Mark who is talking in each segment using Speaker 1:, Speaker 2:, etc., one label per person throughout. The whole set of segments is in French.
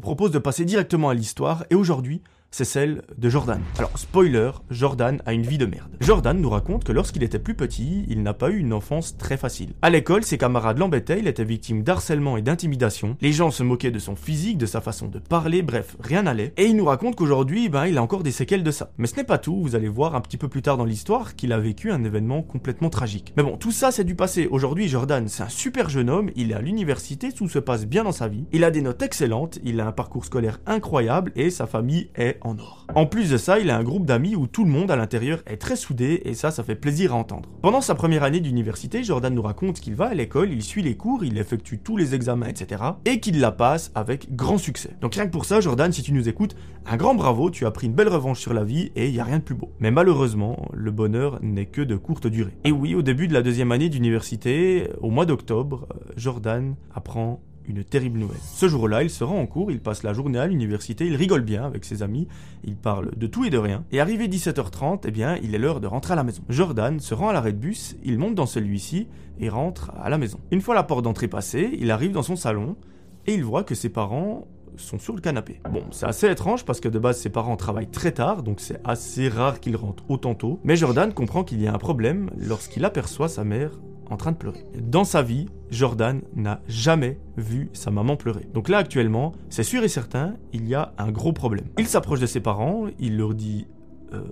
Speaker 1: vous propose de passer directement à l'histoire. Et aujourd'hui, c'est celle de Jordan. Alors, spoiler, Jordan a une vie de merde. Jordan nous raconte que lorsqu'il était plus petit, il n'a pas eu une enfance très facile. À l'école, ses camarades l'embêtaient, il était victime d'harcèlement et d'intimidation, les gens se moquaient de son physique, de sa façon de parler, bref, rien n'allait. Et il nous raconte qu'aujourd'hui, ben, il a encore des séquelles de ça. Mais ce n'est pas tout, vous allez voir un petit peu plus tard dans l'histoire qu'il a vécu un événement complètement tragique. Mais bon, tout ça c'est du passé. Aujourd'hui, Jordan, c'est un super jeune homme, il est à l'université, tout se passe bien dans sa vie, il a des notes excellentes, il a un parcours scolaire incroyable et sa famille est en plus de ça, il a un groupe d'amis où tout le monde à l'intérieur est très soudé et ça, ça fait plaisir à entendre. Pendant sa première année d'université, Jordan nous raconte qu'il va à l'école, il suit les cours, il effectue tous les examens, etc. et qu'il la passe avec grand succès. Donc rien que pour ça, Jordan, si tu nous écoutes, un grand bravo, tu as pris une belle revanche sur la vie et il y a rien de plus beau. Mais malheureusement, le bonheur n'est que de courte durée. Et oui, au début de la deuxième année d'université, au mois d'octobre, Jordan apprend une terrible nouvelle. Ce jour-là, il se rend en cours, il passe la journée à l'université, il rigole bien avec ses amis, il parle de tout et de rien, et arrivé 17h30, eh bien, il est l'heure de rentrer à la maison. Jordan se rend à l'arrêt de bus, il monte dans celui-ci et rentre à la maison. Une fois la porte d'entrée passée, il arrive dans son salon et il voit que ses parents sont sur le canapé. Bon, c'est assez étrange parce que de base ses parents travaillent très tard, donc c'est assez rare qu'ils rentrent autant tôt. Mais Jordan comprend qu'il y a un problème lorsqu'il aperçoit sa mère en train de pleurer. Dans sa vie, Jordan n'a jamais vu sa maman pleurer. Donc là actuellement, c'est sûr et certain, il y a un gros problème. Il s'approche de ses parents, il leur dit euh,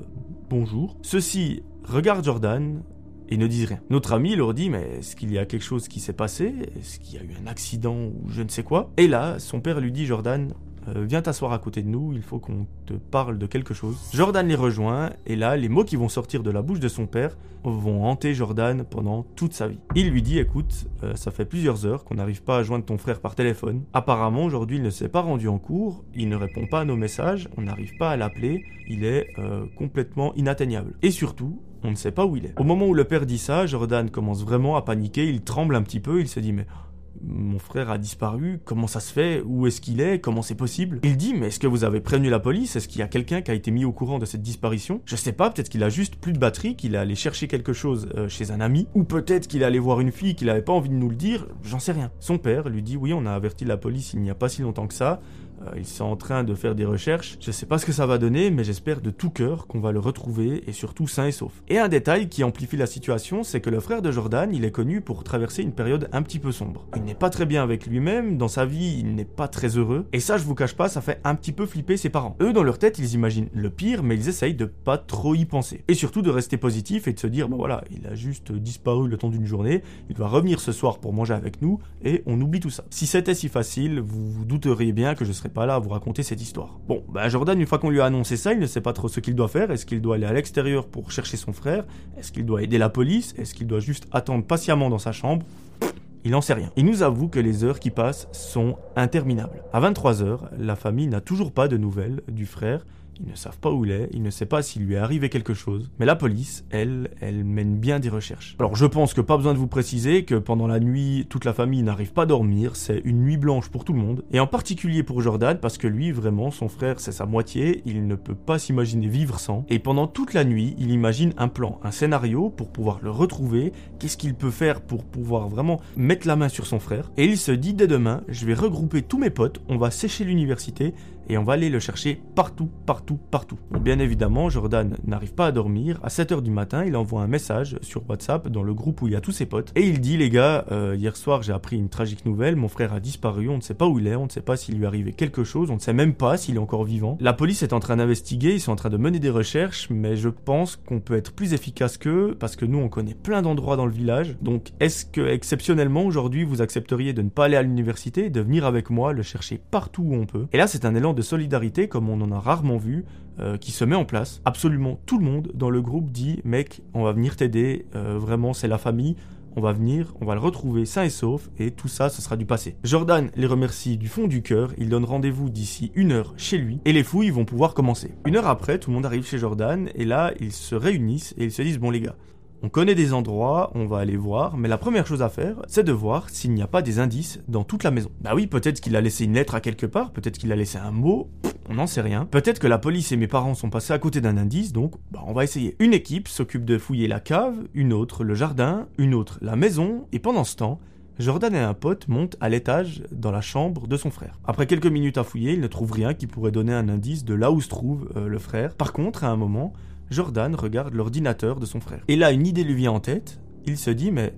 Speaker 1: bonjour. Ceux-ci regardent Jordan et ne disent rien. Notre ami leur dit mais est-ce qu'il y a quelque chose qui s'est passé? Est-ce qu'il y a eu un accident ou je ne sais quoi? Et là, son père lui dit Jordan, euh, viens t'asseoir à côté de nous, il faut qu'on te parle de quelque chose. Jordan les rejoint, et là, les mots qui vont sortir de la bouche de son père vont hanter Jordan pendant toute sa vie. Il lui dit, écoute, euh, ça fait plusieurs heures qu'on n'arrive pas à joindre ton frère par téléphone. Apparemment, aujourd'hui, il ne s'est pas rendu en cours, il ne répond pas à nos messages, on n'arrive pas à l'appeler, il est euh, complètement inatteignable. Et surtout, on ne sait pas où il est. Au moment où le père dit ça, Jordan commence vraiment à paniquer, il tremble un petit peu, il se dit mais mon frère a disparu, comment ça se fait, où est-ce qu'il est, comment c'est possible? Il dit, mais est-ce que vous avez prévenu la police? Est-ce qu'il y a quelqu'un qui a été mis au courant de cette disparition? Je sais pas, peut-être qu'il a juste plus de batterie, qu'il est allé chercher quelque chose euh, chez un ami, ou peut-être qu'il est allé voir une fille qu'il avait pas envie de nous le dire, j'en sais rien. Son père lui dit, oui, on a averti la police il n'y a pas si longtemps que ça, ils sont en train de faire des recherches. Je sais pas ce que ça va donner, mais j'espère de tout cœur qu'on va le retrouver et surtout sain et sauf. Et un détail qui amplifie la situation, c'est que le frère de Jordan, il est connu pour traverser une période un petit peu sombre. Il n'est pas très bien avec lui-même, dans sa vie, il n'est pas très heureux. Et ça, je vous cache pas, ça fait un petit peu flipper ses parents. Eux, dans leur tête, ils imaginent le pire, mais ils essayent de pas trop y penser. Et surtout de rester positif et de se dire, bah voilà, il a juste disparu le temps d'une journée, il va revenir ce soir pour manger avec nous, et on oublie tout ça. Si c'était si facile, vous vous douteriez bien que je serais pas là à vous raconter cette histoire. Bon, bah Jordan, une fois qu'on lui a annoncé ça, il ne sait pas trop ce qu'il doit faire. Est-ce qu'il doit aller à l'extérieur pour chercher son frère? Est-ce qu'il doit aider la police? Est-ce qu'il doit juste attendre patiemment dans sa chambre? Il n'en sait rien. Il nous avoue que les heures qui passent sont interminables. À 23h, la famille n'a toujours pas de nouvelles du frère ils ne savent pas où il est, ils ne savent pas s'il lui est arrivé quelque chose. Mais la police, elle, elle mène bien des recherches. Alors je pense que pas besoin de vous préciser que pendant la nuit, toute la famille n'arrive pas à dormir, c'est une nuit blanche pour tout le monde. Et en particulier pour Jordan, parce que lui, vraiment, son frère, c'est sa moitié, il ne peut pas s'imaginer vivre sans. Et pendant toute la nuit, il imagine un plan, un scénario pour pouvoir le retrouver, qu'est-ce qu'il peut faire pour pouvoir vraiment mettre la main sur son frère? Et il se dit dès demain, je vais regrouper tous mes potes, on va sécher l'université et on va aller le chercher partout, partout, partout. bien évidemment, Jordan n'arrive pas à dormir. À 7h du matin, il envoie un message sur WhatsApp dans le groupe où il y a tous ses potes. Et il dit, les gars, euh, hier soir j'ai appris une tragique nouvelle, mon frère a disparu, on ne sait pas où il est, on ne sait pas s'il lui est arrivé quelque chose, on ne sait même pas s'il est encore vivant. La police est en train d'investiguer, ils sont en train de mener des recherches, mais je pense qu'on peut être plus efficace qu'eux, parce que nous on connaît plein d'endroits dans le village. Donc est-ce que exceptionnellement aujourd'hui vous accepteriez de ne pas aller à l'université de venir avec moi le chercher partout où on peut? Et là c'est un élan de solidarité comme on en a rarement vu euh, qui se met en place. Absolument tout le monde dans le groupe dit mec, on va venir t'aider, euh, vraiment c'est la famille, on va venir, on va le retrouver sain et sauf, et tout ça, ce sera du passé. Jordan les remercie du fond du cœur, il donne rendez-vous d'ici une heure chez lui, et les fouilles vont pouvoir commencer. Une heure après, tout le monde arrive chez Jordan, et là, ils se réunissent, et ils se disent, bon les gars, on connaît des endroits, on va aller voir, mais la première chose à faire, c'est de voir s'il n'y a pas des indices dans toute la maison. Bah oui, peut-être qu'il a laissé une lettre à quelque part, peut-être qu'il a laissé un mot, on n'en sait rien. Peut-être que la police et mes parents sont passés à côté d'un indice, donc bah on va essayer. Une équipe s'occupe de fouiller la cave, une autre le jardin, une autre la maison, et pendant ce temps, Jordan et un pote montent à l'étage dans la chambre de son frère. Après quelques minutes à fouiller, ils ne trouvent rien qui pourrait donner un indice de là où se trouve euh, le frère. Par contre, à un moment, Jordan regarde l'ordinateur de son frère. Et là, une idée lui vient en tête. Il se dit, mais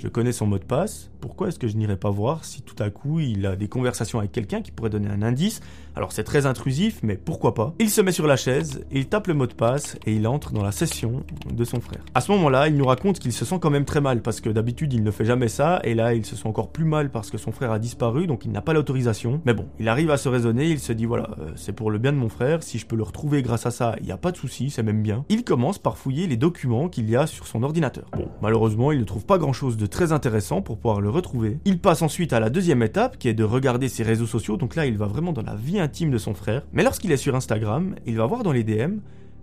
Speaker 1: je connais son mot de passe, pourquoi est-ce que je n'irais pas voir si tout à coup il a des conversations avec quelqu'un qui pourrait donner un indice? Alors c'est très intrusif, mais pourquoi pas? Il se met sur la chaise, il tape le mot de passe et il entre dans la session de son frère. À ce moment-là, il nous raconte qu'il se sent quand même très mal parce que d'habitude il ne fait jamais ça et là il se sent encore plus mal parce que son frère a disparu donc il n'a pas l'autorisation. Mais bon, il arrive à se raisonner, il se dit voilà, euh, c'est pour le bien de mon frère, si je peux le retrouver grâce à ça, il n'y a pas de souci, c'est même bien. Il commence par fouiller les documents qu'il y a sur son ordinateur. Bon, malheureusement, il ne trouve pas grand-chose de très intéressant pour pouvoir le retrouver. Il passe ensuite à la deuxième étape qui est de regarder ses réseaux sociaux, donc là il va vraiment dans la vie intime de son frère. Mais lorsqu'il est sur Instagram, il va voir dans les DM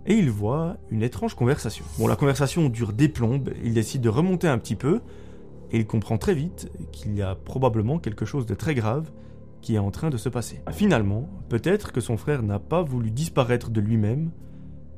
Speaker 1: et il voit une étrange conversation. Bon, la conversation dure des plombes, il décide de remonter un petit peu et il comprend très vite qu'il y a probablement quelque chose de très grave qui est en train de se passer. Finalement, peut-être que son frère n'a pas voulu disparaître de lui-même,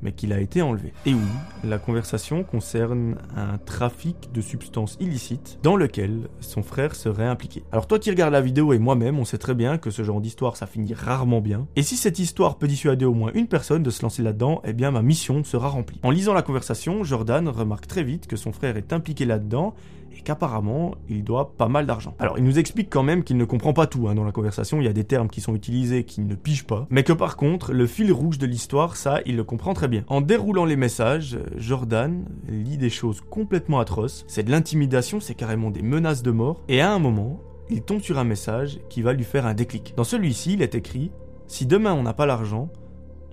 Speaker 1: mais qu'il a été enlevé. Et oui, la conversation concerne un trafic de substances illicites dans lequel son frère serait impliqué. Alors toi qui regardes la vidéo et moi-même, on sait très bien que ce genre d'histoire ça finit rarement bien. Et si cette histoire peut dissuader au moins une personne de se lancer là-dedans, eh bien ma mission sera remplie. En lisant la conversation, Jordan remarque très vite que son frère est impliqué là-dedans et qu'apparemment il doit pas mal d'argent. Alors il nous explique quand même qu'il ne comprend pas tout hein, dans la conversation, il y a des termes qui sont utilisés qu'il ne pige pas, mais que par contre le fil rouge de l'histoire, ça il le comprend très bien. En déroulant les messages, Jordan lit des choses complètement atroces, c'est de l'intimidation, c'est carrément des menaces de mort, et à un moment, il tombe sur un message qui va lui faire un déclic. Dans celui-ci, il est écrit Si demain on n'a pas l'argent,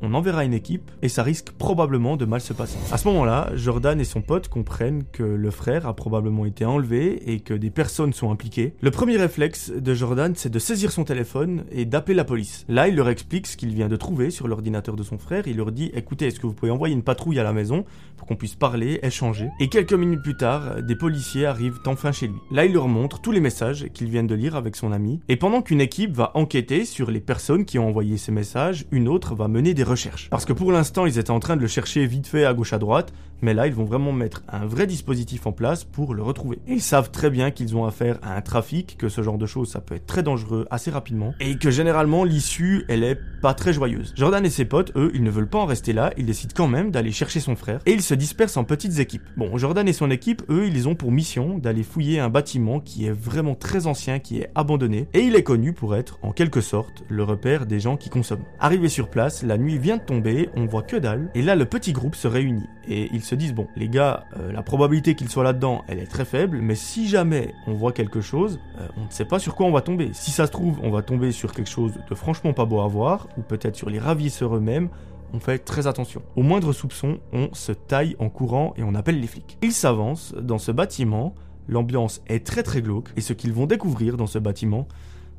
Speaker 1: on enverra une équipe et ça risque probablement de mal se passer. À ce moment-là, Jordan et son pote comprennent que le frère a probablement été enlevé et que des personnes sont impliquées. Le premier réflexe de Jordan, c'est de saisir son téléphone et d'appeler la police. Là, il leur explique ce qu'il vient de trouver sur l'ordinateur de son frère. Il leur dit "Écoutez, est-ce que vous pouvez envoyer une patrouille à la maison pour qu'on puisse parler, échanger? Et quelques minutes plus tard, des policiers arrivent enfin chez lui. Là, il leur montre tous les messages qu'il vient de lire avec son ami et pendant qu'une équipe va enquêter sur les personnes qui ont envoyé ces messages, une autre va mener des recherches. Parce que pour l'instant, ils étaient en train de le chercher vite fait à gauche à droite, mais là, ils vont vraiment mettre un vrai dispositif en place pour le retrouver. Et ils savent très bien qu'ils ont affaire à un trafic, que ce genre de choses, ça peut être très dangereux assez rapidement, et que généralement, l'issue, elle est pas très joyeuse. Jordan et ses potes, eux, ils ne veulent pas en rester là, ils décident quand même d'aller chercher son frère, et ils se dispersent en petites équipes. Bon, Jordan et son équipe, eux, ils ont pour mission d'aller fouiller un bâtiment qui est vraiment très ancien, qui est abandonné, et il est connu pour être, en quelque sorte, le repère des gens qui consomment. Arrivé sur place, la nuit vient de tomber, on voit que dalle, et là, le petit groupe se réunit, et ils se disent bon, les gars, euh, la probabilité qu'ils soient là-dedans, elle est très faible, mais si jamais on voit quelque chose, euh, on ne sait pas sur quoi on va tomber. Si ça se trouve, on va tomber sur quelque chose de franchement pas beau à voir, ou peut-être sur les ravisseurs eux-mêmes. On fait très attention. Au moindre soupçon, on se taille en courant et on appelle les flics. Ils s'avancent dans ce bâtiment, l'ambiance est très très glauque, et ce qu'ils vont découvrir dans ce bâtiment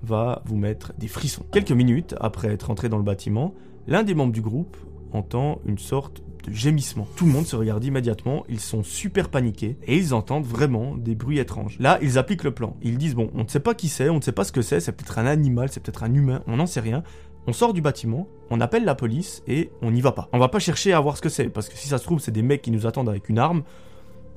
Speaker 1: va vous mettre des frissons. Quelques minutes après être entré dans le bâtiment, l'un des membres du groupe entend une sorte de gémissement. Tout le monde se regarde immédiatement, ils sont super paniqués et ils entendent vraiment des bruits étranges. Là, ils appliquent le plan. Ils disent bon, on ne sait pas qui c'est, on ne sait pas ce que c'est, c'est peut-être un animal, c'est peut-être un humain, on n'en sait rien. On sort du bâtiment, on appelle la police et on n'y va pas. On va pas chercher à voir ce que c'est parce que si ça se trouve, c'est des mecs qui nous attendent avec une arme.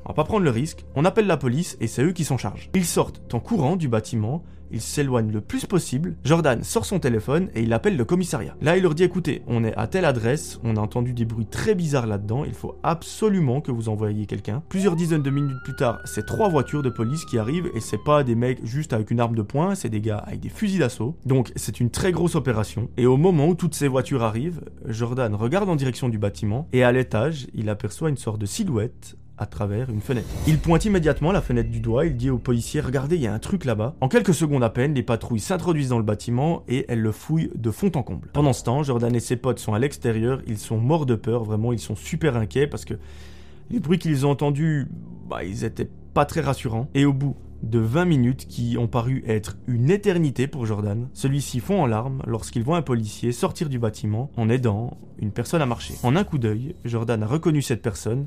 Speaker 1: On va pas prendre le risque, on appelle la police et c'est eux qui s'en chargent. Ils sortent en courant du bâtiment, ils s'éloignent le plus possible. Jordan sort son téléphone et il appelle le commissariat. Là, il leur dit écoutez, on est à telle adresse, on a entendu des bruits très bizarres là-dedans, il faut absolument que vous envoyiez quelqu'un. Plusieurs dizaines de minutes plus tard, c'est trois voitures de police qui arrivent et c'est pas des mecs juste avec une arme de poing, c'est des gars avec des fusils d'assaut. Donc, c'est une très grosse opération. Et au moment où toutes ces voitures arrivent, Jordan regarde en direction du bâtiment et à l'étage, il aperçoit une sorte de silhouette à travers une fenêtre. Il pointe immédiatement la fenêtre du doigt, il dit au policier Regardez, il y a un truc là-bas. En quelques secondes à peine, les patrouilles s'introduisent dans le bâtiment et elles le fouillent de fond en comble. Pendant ce temps, Jordan et ses potes sont à l'extérieur, ils sont morts de peur, vraiment, ils sont super inquiets parce que les bruits qu'ils ont entendus, bah, ils étaient pas très rassurants. Et au bout de 20 minutes qui ont paru être une éternité pour Jordan. Celui-ci fond en larmes lorsqu'il voit un policier sortir du bâtiment en aidant une personne à marcher. En un coup d'œil, Jordan a reconnu cette personne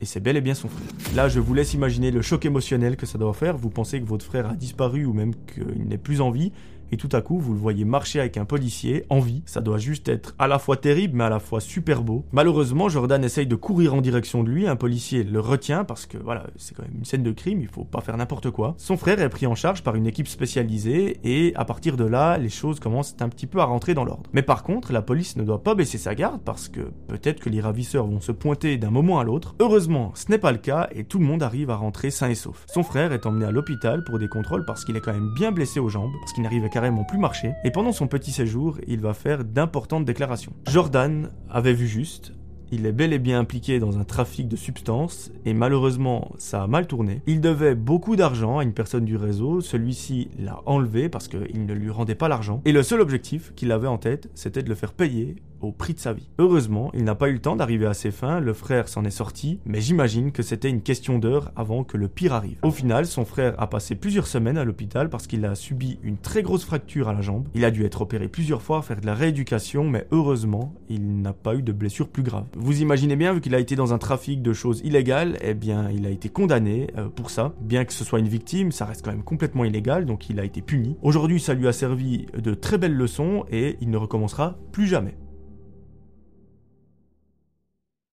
Speaker 1: et c'est bel et bien son frère. Là, je vous laisse imaginer le choc émotionnel que ça doit faire. Vous pensez que votre frère a disparu ou même qu'il n'est plus en vie. Et tout à coup vous le voyez marcher avec un policier en vie. Ça doit juste être à la fois terrible mais à la fois super beau. Malheureusement, Jordan essaye de courir en direction de lui, un policier le retient parce que voilà, c'est quand même une scène de crime, il faut pas faire n'importe quoi. Son frère est pris en charge par une équipe spécialisée et à partir de là, les choses commencent un petit peu à rentrer dans l'ordre. Mais par contre, la police ne doit pas baisser sa garde parce que peut-être que les ravisseurs vont se pointer d'un moment à l'autre. Heureusement, ce n'est pas le cas et tout le monde arrive à rentrer sain et sauf. Son frère est emmené à l'hôpital pour des contrôles parce qu'il est quand même bien blessé aux jambes, parce qu'il n'arrive carrément plus marcher. Et pendant son petit séjour, il va faire d'importantes déclarations. Jordan avait vu juste, il est bel et bien impliqué dans un trafic de substances et malheureusement ça a mal tourné. Il devait beaucoup d'argent à une personne du réseau, celui-ci l'a enlevé parce qu'il ne lui rendait pas l'argent et le seul objectif qu'il avait en tête c'était de le faire payer au prix de sa vie. Heureusement, il n'a pas eu le temps d'arriver à ses fins, le frère s'en est sorti, mais j'imagine que c'était une question d'heure avant que le pire arrive. Au final, son frère a passé plusieurs semaines à l'hôpital parce qu'il a subi une très grosse fracture à la jambe. Il a dû être opéré plusieurs fois, faire de la rééducation, mais heureusement, il n'a pas eu de blessure plus grave. Vous imaginez bien, vu qu'il a été dans un trafic de choses illégales, eh bien, il a été condamné euh, pour ça. Bien que ce soit une victime, ça reste quand même complètement illégal, donc il a été puni. Aujourd'hui, ça lui a servi de très belles leçons et il ne recommencera plus jamais.